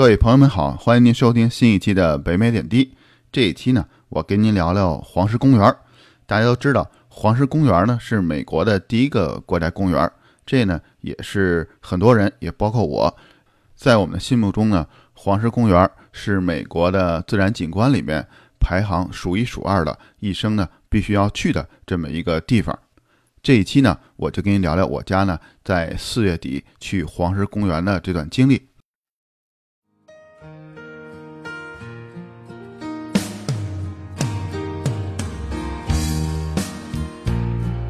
各位朋友们好，欢迎您收听新一期的北美点滴。这一期呢，我跟您聊聊黄石公园。大家都知道，黄石公园呢是美国的第一个国家公园，这呢也是很多人，也包括我，在我们的心目中呢，黄石公园是美国的自然景观里面排行数一数二的，一生呢必须要去的这么一个地方。这一期呢，我就跟您聊聊我家呢在四月底去黄石公园的这段经历。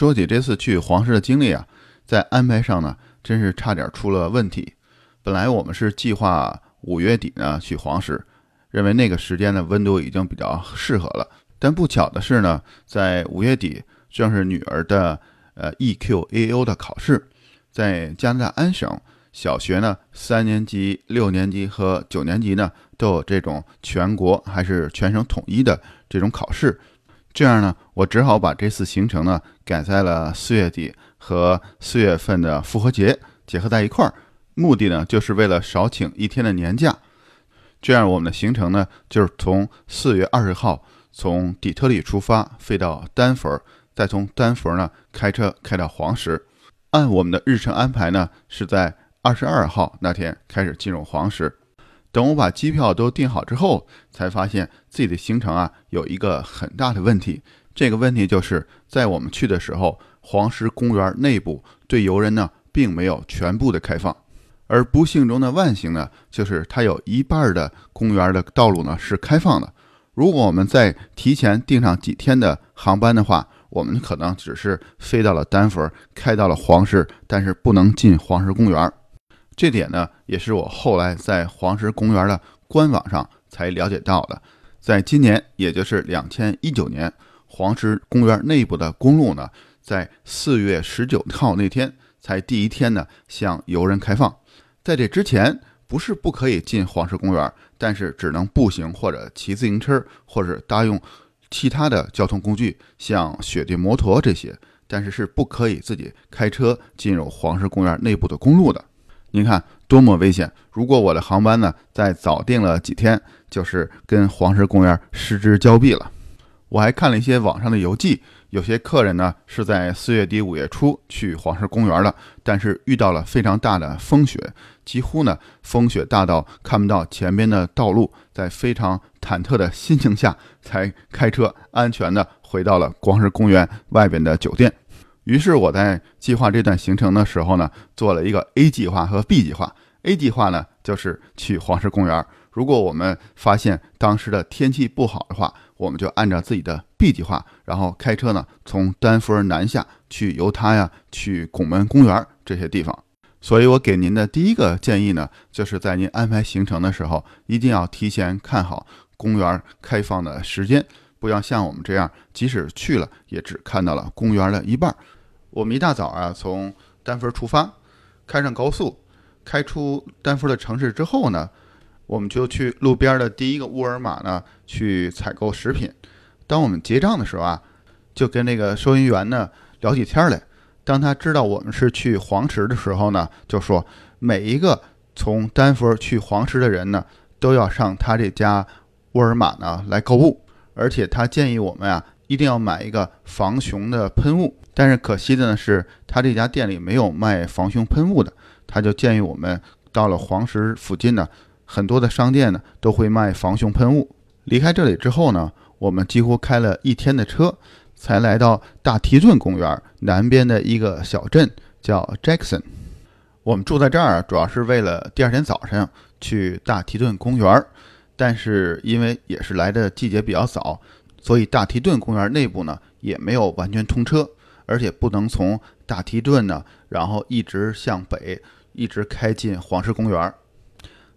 说起这次去黄石的经历啊，在安排上呢，真是差点出了问题。本来我们是计划五月底呢去黄石，认为那个时间的温度已经比较适合了。但不巧的是呢，在五月底正是女儿的呃 EQAO 的考试，在加拿大安省小学呢，三年级、六年级和九年级呢都有这种全国还是全省统一的这种考试。这样呢，我只好把这次行程呢改在了四月底和四月份的复活节结合在一块儿，目的呢就是为了少请一天的年假。这样我们的行程呢就是从四月二十号从底特律出发，飞到丹佛，再从丹佛呢开车开到黄石。按我们的日程安排呢，是在二十二号那天开始进入黄石。等我把机票都订好之后，才发现自己的行程啊有一个很大的问题。这个问题就是在我们去的时候，黄石公园内部对游人呢并没有全部的开放。而不幸中的万幸呢，就是它有一半的公园的道路呢是开放的。如果我们再提前订上几天的航班的话，我们可能只是飞到了丹佛，开到了黄石，但是不能进黄石公园。这点呢，也是我后来在黄石公园的官网上才了解到的。在今年，也就是两千一九年，黄石公园内部的公路呢，在四月十九号那天才第一天呢向游人开放。在这之前，不是不可以进黄石公园，但是只能步行或者骑自行车，或者搭用其他的交通工具，像雪地摩托这些，但是是不可以自己开车进入黄石公园内部的公路的。您看多么危险！如果我的航班呢再早订了几天，就是跟黄石公园失之交臂了。我还看了一些网上的游记，有些客人呢是在四月底五月初去黄石公园的，但是遇到了非常大的风雪，几乎呢风雪大到看不到前边的道路，在非常忐忑的心情下才开车安全的回到了黄石公园外边的酒店。于是我在计划这段行程的时候呢，做了一个 A 计划和 B 计划。A 计划呢，就是去黄石公园。如果我们发现当时的天气不好的话，我们就按照自己的 B 计划，然后开车呢，从丹佛南下去犹他呀，去拱门公园这些地方。所以我给您的第一个建议呢，就是在您安排行程的时候，一定要提前看好公园开放的时间，不要像我们这样，即使去了，也只看到了公园的一半。我们一大早啊，从丹佛出发，开上高速，开出丹佛的城市之后呢，我们就去路边的第一个沃尔玛呢去采购食品。当我们结账的时候啊，就跟那个收银员呢聊起天来。当他知道我们是去黄石的时候呢，就说每一个从丹佛去黄石的人呢，都要上他这家沃尔玛呢来购物，而且他建议我们啊，一定要买一个防熊的喷雾。但是可惜的呢是，他这家店里没有卖防熊喷雾的。他就建议我们到了黄石附近呢，很多的商店呢都会卖防熊喷雾。离开这里之后呢，我们几乎开了一天的车，才来到大提顿公园南边的一个小镇，叫 Jackson。我们住在这儿主要是为了第二天早上去大提顿公园，但是因为也是来的季节比较早，所以大提顿公园内部呢也没有完全通车。而且不能从大提顿呢，然后一直向北，一直开进黄石公园。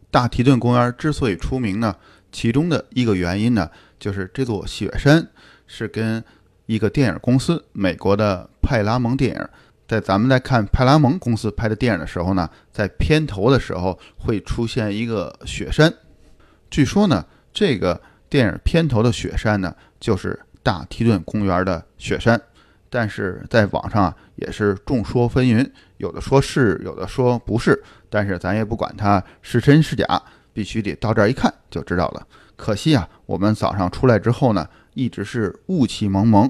大提顿公园之所以出名呢，其中的一个原因呢，就是这座雪山是跟一个电影公司，美国的派拉蒙电影，在咱们在看派拉蒙公司拍的电影的时候呢，在片头的时候会出现一个雪山。据说呢，这个电影片头的雪山呢，就是大提顿公园的雪山。但是在网上啊，也是众说纷纭，有的说是，有的说不是。但是咱也不管它是真是假，必须得到这儿一看就知道了。可惜啊，我们早上出来之后呢，一直是雾气蒙蒙。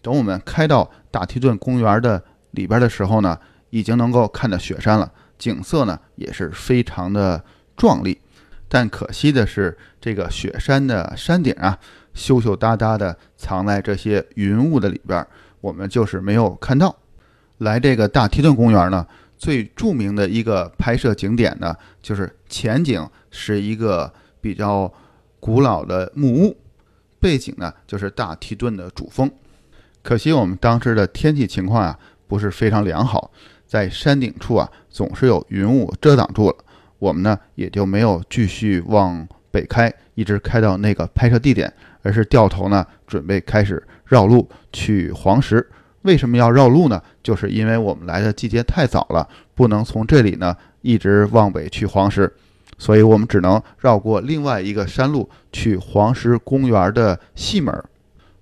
等我们开到大提顿公园的里边的时候呢，已经能够看到雪山了，景色呢也是非常的壮丽。但可惜的是，这个雪山的山顶啊，羞羞答答的藏在这些云雾的里边。我们就是没有看到，来这个大提顿公园呢，最著名的一个拍摄景点呢，就是前景是一个比较古老的木屋，背景呢就是大提顿的主峰。可惜我们当时的天气情况啊不是非常良好，在山顶处啊总是有云雾遮挡住了，我们呢也就没有继续往北开，一直开到那个拍摄地点，而是掉头呢准备开始。绕路去黄石，为什么要绕路呢？就是因为我们来的季节太早了，不能从这里呢一直往北去黄石，所以我们只能绕过另外一个山路去黄石公园的西门。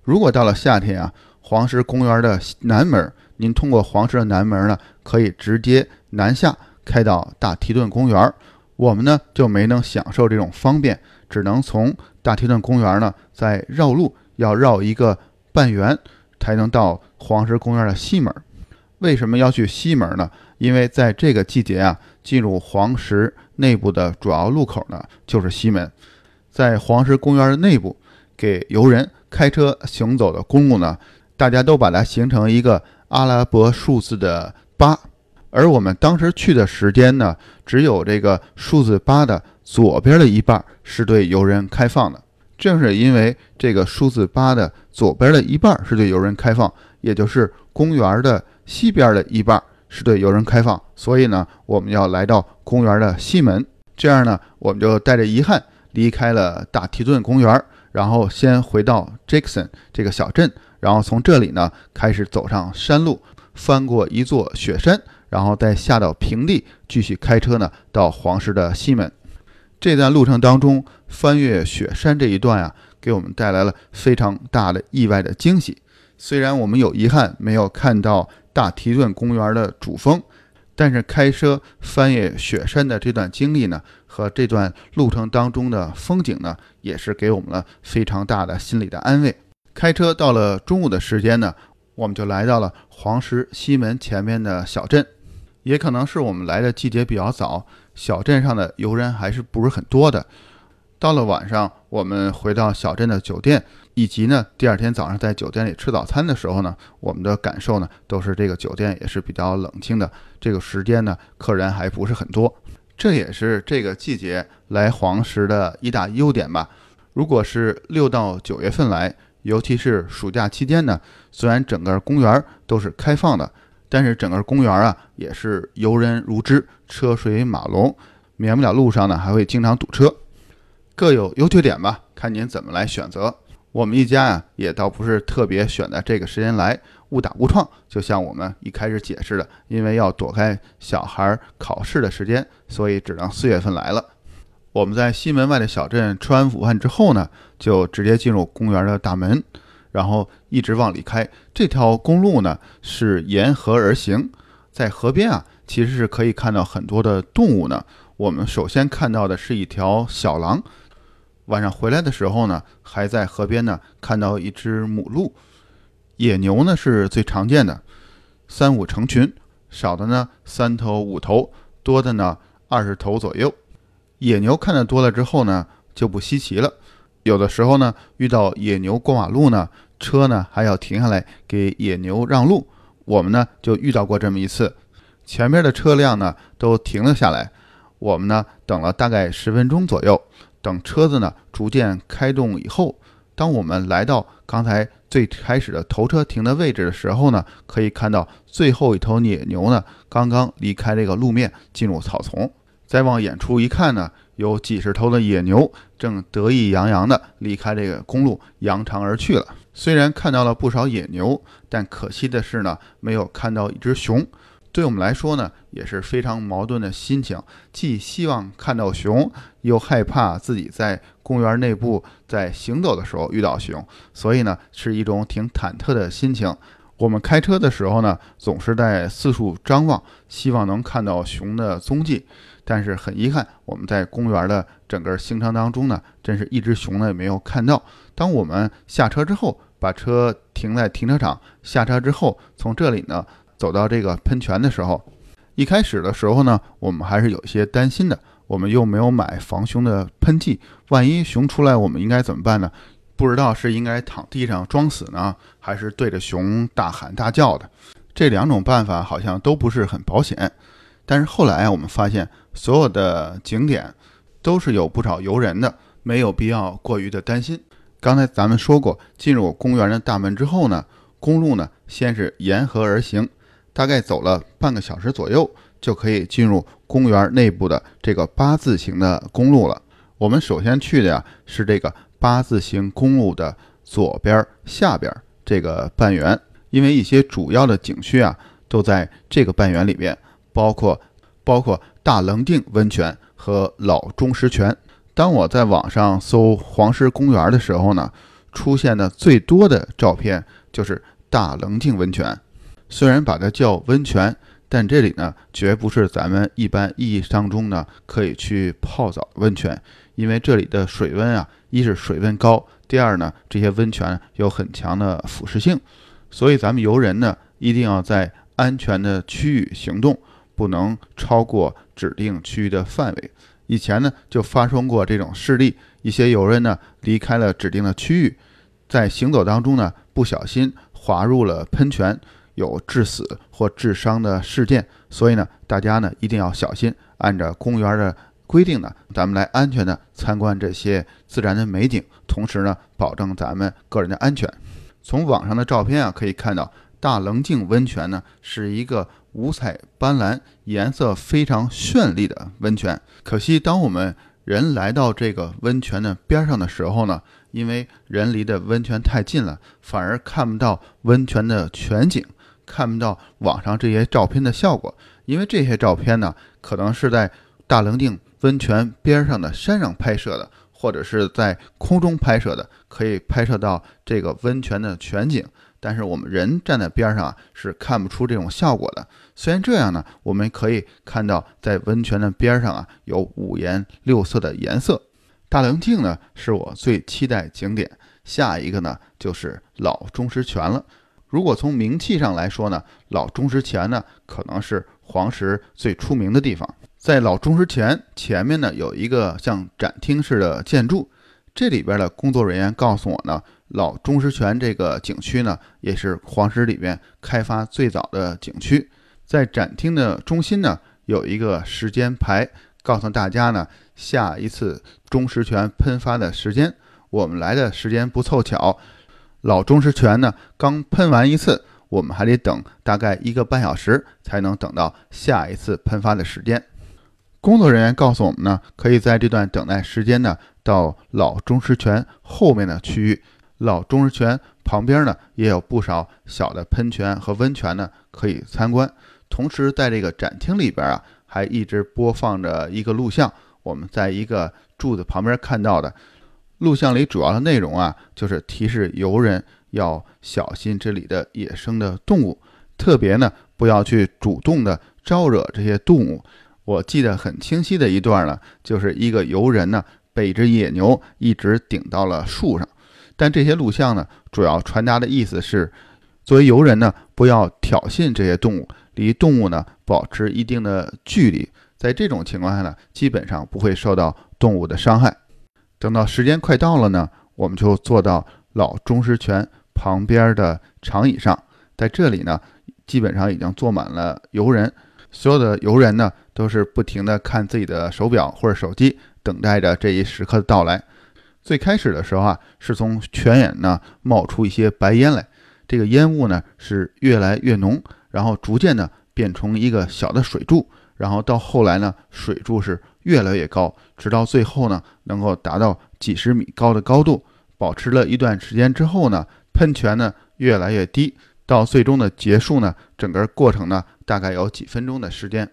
如果到了夏天啊，黄石公园的南门，您通过黄石的南门呢，可以直接南下开到大提顿公园。我们呢就没能享受这种方便，只能从大提顿公园呢再绕路，要绕一个。半圆才能到黄石公园的西门。为什么要去西门呢？因为在这个季节啊，进入黄石内部的主要路口呢就是西门。在黄石公园的内部，给游人开车行走的公路呢，大家都把它形成一个阿拉伯数字的八。而我们当时去的时间呢，只有这个数字八的左边的一半是对游人开放的。正是因为这个数字八的左边的一半是对游人开放，也就是公园的西边的一半是对游人开放，所以呢，我们要来到公园的西门。这样呢，我们就带着遗憾离开了大提顿公园，然后先回到 Jackson 这个小镇，然后从这里呢开始走上山路，翻过一座雪山，然后再下到平地，继续开车呢到黄石的西门。这段路程当中，翻越雪山这一段啊，给我们带来了非常大的意外的惊喜。虽然我们有遗憾没有看到大提顿公园的主峰，但是开车翻越雪山的这段经历呢，和这段路程当中的风景呢，也是给我们了非常大的心理的安慰。开车到了中午的时间呢，我们就来到了黄石西门前面的小镇。也可能是我们来的季节比较早，小镇上的游人还是不是很多的。到了晚上，我们回到小镇的酒店，以及呢第二天早上在酒店里吃早餐的时候呢，我们的感受呢都是这个酒店也是比较冷清的。这个时间呢，客人还不是很多，这也是这个季节来黄石的一大优点吧。如果是六到九月份来，尤其是暑假期间呢，虽然整个公园都是开放的。但是整个公园啊，也是游人如织，车水马龙，免不了路上呢还会经常堵车，各有优缺点吧，看您怎么来选择。我们一家啊，也倒不是特别选在这个时间来，误打误撞，就像我们一开始解释的，因为要躲开小孩考试的时间，所以只能四月份来了。我们在西门外的小镇吃完午饭之后呢，就直接进入公园的大门。然后一直往里开，这条公路呢是沿河而行，在河边啊，其实是可以看到很多的动物呢。我们首先看到的是一条小狼，晚上回来的时候呢，还在河边呢看到一只母鹿。野牛呢是最常见的，三五成群，少的呢三头五头，多的呢二十头左右。野牛看得多了之后呢，就不稀奇了。有的时候呢，遇到野牛过马路呢。车呢还要停下来给野牛让路，我们呢就遇到过这么一次，前面的车辆呢都停了下来，我们呢等了大概十分钟左右，等车子呢逐渐开动以后，当我们来到刚才最开始的头车停的位置的时候呢，可以看到最后一头野牛呢刚刚离开这个路面进入草丛，再往远处一看呢，有几十头的野牛正得意洋洋地离开这个公路，扬长而去了。虽然看到了不少野牛，但可惜的是呢，没有看到一只熊。对我们来说呢，也是非常矛盾的心情，既希望看到熊，又害怕自己在公园内部在行走的时候遇到熊，所以呢，是一种挺忐忑的心情。我们开车的时候呢，总是在四处张望，希望能看到熊的踪迹。但是很遗憾，我们在公园的整个行程当中呢，真是一只熊呢也没有看到。当我们下车之后，把车停在停车场，下车之后，从这里呢。走到这个喷泉的时候，一开始的时候呢，我们还是有些担心的。我们又没有买防熊的喷剂，万一熊出来，我们应该怎么办呢？不知道是应该躺地上装死呢，还是对着熊大喊大叫的。这两种办法好像都不是很保险。但是后来我们发现，所有的景点都是有不少游人的，没有必要过于的担心。刚才咱们说过，进入公园的大门之后呢，公路呢先是沿河而行。大概走了半个小时左右，就可以进入公园内部的这个八字形的公路了。我们首先去的呀是这个八字形公路的左边下边这个半圆，因为一些主要的景区啊都在这个半圆里边，包括包括大棱定温泉和老钟石泉。当我在网上搜黄石公园的时候呢，出现的最多的照片就是大棱镜温泉。虽然把它叫温泉，但这里呢绝不是咱们一般意义当中呢可以去泡澡温泉，因为这里的水温啊，一是水温高，第二呢这些温泉有很强的腐蚀性，所以咱们游人呢一定要在安全的区域行动，不能超过指定区域的范围。以前呢就发生过这种事例，一些游人呢离开了指定的区域，在行走当中呢不小心滑入了喷泉。有致死或致伤的事件，所以呢，大家呢一定要小心，按照公园的规定呢，咱们来安全的参观这些自然的美景，同时呢，保证咱们个人的安全。从网上的照片啊，可以看到大棱镜温泉呢是一个五彩斑斓、颜色非常绚丽的温泉。可惜，当我们人来到这个温泉的边上的时候呢，因为人离的温泉太近了，反而看不到温泉的全景。看不到网上这些照片的效果，因为这些照片呢，可能是在大棱镜温泉边上的山上拍摄的，或者是在空中拍摄的，可以拍摄到这个温泉的全景。但是我们人站在边上啊，是看不出这种效果的。虽然这样呢，我们可以看到在温泉的边上啊，有五颜六色的颜色。大棱镜呢，是我最期待景点。下一个呢，就是老钟石泉了。如果从名气上来说呢，老钟石泉呢可能是黄石最出名的地方。在老钟石泉前面呢有一个像展厅式的建筑，这里边的工作人员告诉我呢，老钟石泉这个景区呢也是黄石里边开发最早的景区。在展厅的中心呢有一个时间牌，告诉大家呢下一次钟石泉喷发的时间。我们来的时间不凑巧。老钟石泉呢，刚喷完一次，我们还得等大概一个半小时才能等到下一次喷发的时间。工作人员告诉我们呢，可以在这段等待时间呢，到老钟石泉后面的区域。老钟石泉旁边呢，也有不少小的喷泉和温泉呢，可以参观。同时，在这个展厅里边啊，还一直播放着一个录像，我们在一个柱子旁边看到的。录像里主要的内容啊，就是提示游人要小心这里的野生的动物，特别呢不要去主动的招惹这些动物。我记得很清晰的一段呢，就是一个游人呢被一只野牛一直顶到了树上。但这些录像呢，主要传达的意思是，作为游人呢，不要挑衅这些动物，离动物呢保持一定的距离。在这种情况下呢，基本上不会受到动物的伤害。等到时间快到了呢，我们就坐到老钟石泉旁边的长椅上，在这里呢，基本上已经坐满了游人，所有的游人呢都是不停地看自己的手表或者手机，等待着这一时刻的到来。最开始的时候啊，是从泉眼呢冒出一些白烟来，这个烟雾呢是越来越浓，然后逐渐呢变成一个小的水柱，然后到后来呢，水柱是越来越高，直到最后呢，能够达到几十米高的高度。保持了一段时间之后呢，喷泉呢越来越低，到最终的结束呢，整个过程呢大概有几分钟的时间。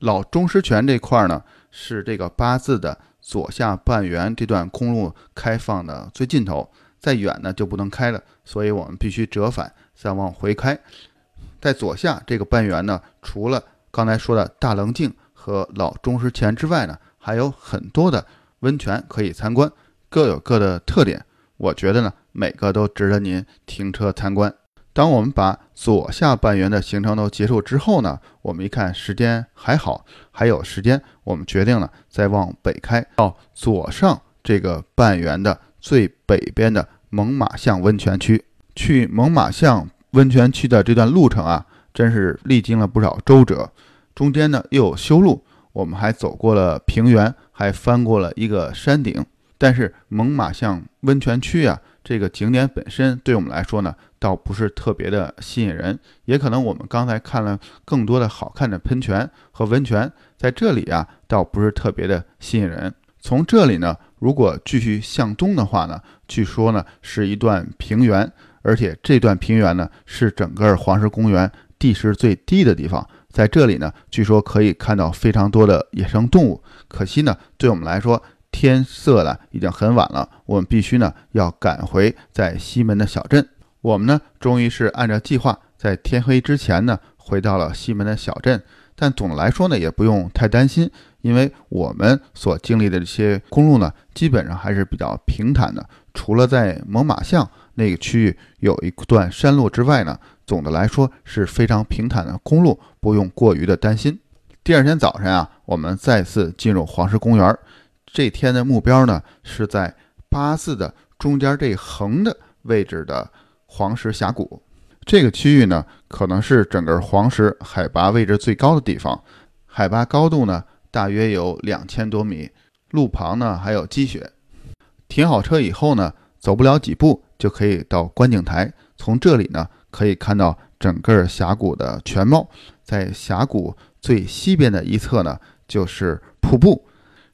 老中石泉这块呢，是这个八字的左下半圆这段公路开放的最尽头，再远呢就不能开了，所以我们必须折返再往回开。在左下这个半圆呢，除了刚才说的大棱镜和老中石泉之外呢，还有很多的温泉可以参观，各有各的特点。我觉得呢，每个都值得您停车参观。当我们把左下半圆的行程都结束之后呢，我们一看时间还好，还有时间，我们决定了再往北开到左上这个半圆的最北边的猛犸象温泉区。去猛犸象温泉区的这段路程啊，真是历经了不少周折，中间呢又有修路，我们还走过了平原，还翻过了一个山顶。但是猛犸象温泉区啊，这个景点本身对我们来说呢，倒不是特别的吸引人。也可能我们刚才看了更多的好看的喷泉和温泉，在这里啊，倒不是特别的吸引人。从这里呢，如果继续向东的话呢，据说呢是一段平原，而且这段平原呢是整个黄石公园地势最低的地方。在这里呢，据说可以看到非常多的野生动物。可惜呢，对我们来说。天色了，已经很晚了，我们必须呢要赶回在西门的小镇。我们呢终于是按照计划，在天黑之前呢回到了西门的小镇。但总的来说呢，也不用太担心，因为我们所经历的这些公路呢，基本上还是比较平坦的。除了在猛犸象那个区域有一段山路之外呢，总的来说是非常平坦的公路，不用过于的担心。第二天早晨啊，我们再次进入黄石公园。这天的目标呢，是在八字的中间这横的位置的黄石峡谷。这个区域呢，可能是整个黄石海拔位置最高的地方，海拔高度呢大约有两千多米。路旁呢还有积雪。停好车以后呢，走不了几步就可以到观景台，从这里呢可以看到整个峡谷的全貌。在峡谷最西边的一侧呢，就是瀑布。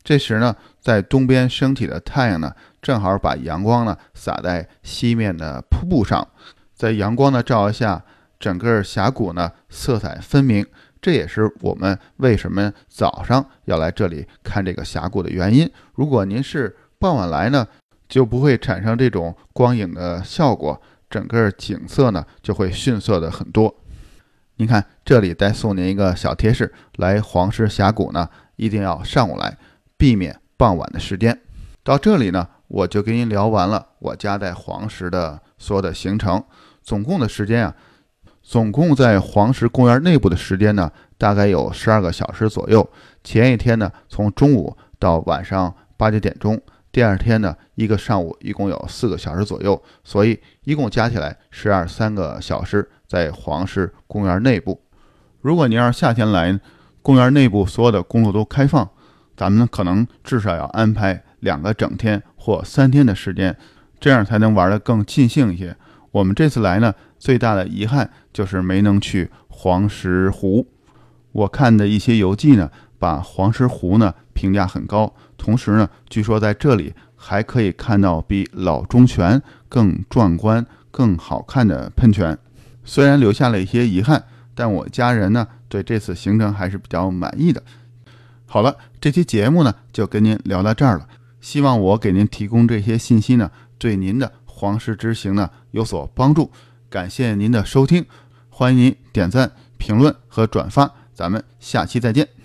这时呢，在东边升起的太阳呢，正好把阳光呢洒在西面的瀑布上，在阳光的照耀下，整个峡谷呢色彩分明。这也是我们为什么早上要来这里看这个峡谷的原因。如果您是傍晚来呢，就不会产生这种光影的效果，整个景色呢就会逊色的很多。您看，这里再送您一个小贴士：来黄石峡谷呢，一定要上午来。避免傍晚的时间。到这里呢，我就跟您聊完了我家在黄石的所有的行程。总共的时间啊，总共在黄石公园内部的时间呢，大概有十二个小时左右。前一天呢，从中午到晚上八九点钟；第二天呢，一个上午，一共有四个小时左右。所以一共加起来十二三个小时在黄石公园内部。如果您要是夏天来，公园内部所有的公路都开放。咱们可能至少要安排两个整天或三天的时间，这样才能玩得更尽兴一些。我们这次来呢，最大的遗憾就是没能去黄石湖。我看的一些游记呢，把黄石湖呢评价很高，同时呢，据说在这里还可以看到比老中泉更壮观、更好看的喷泉。虽然留下了一些遗憾，但我家人呢对这次行程还是比较满意的。好了，这期节目呢就跟您聊到这儿了。希望我给您提供这些信息呢，对您的皇室之行呢有所帮助。感谢您的收听，欢迎您点赞、评论和转发。咱们下期再见。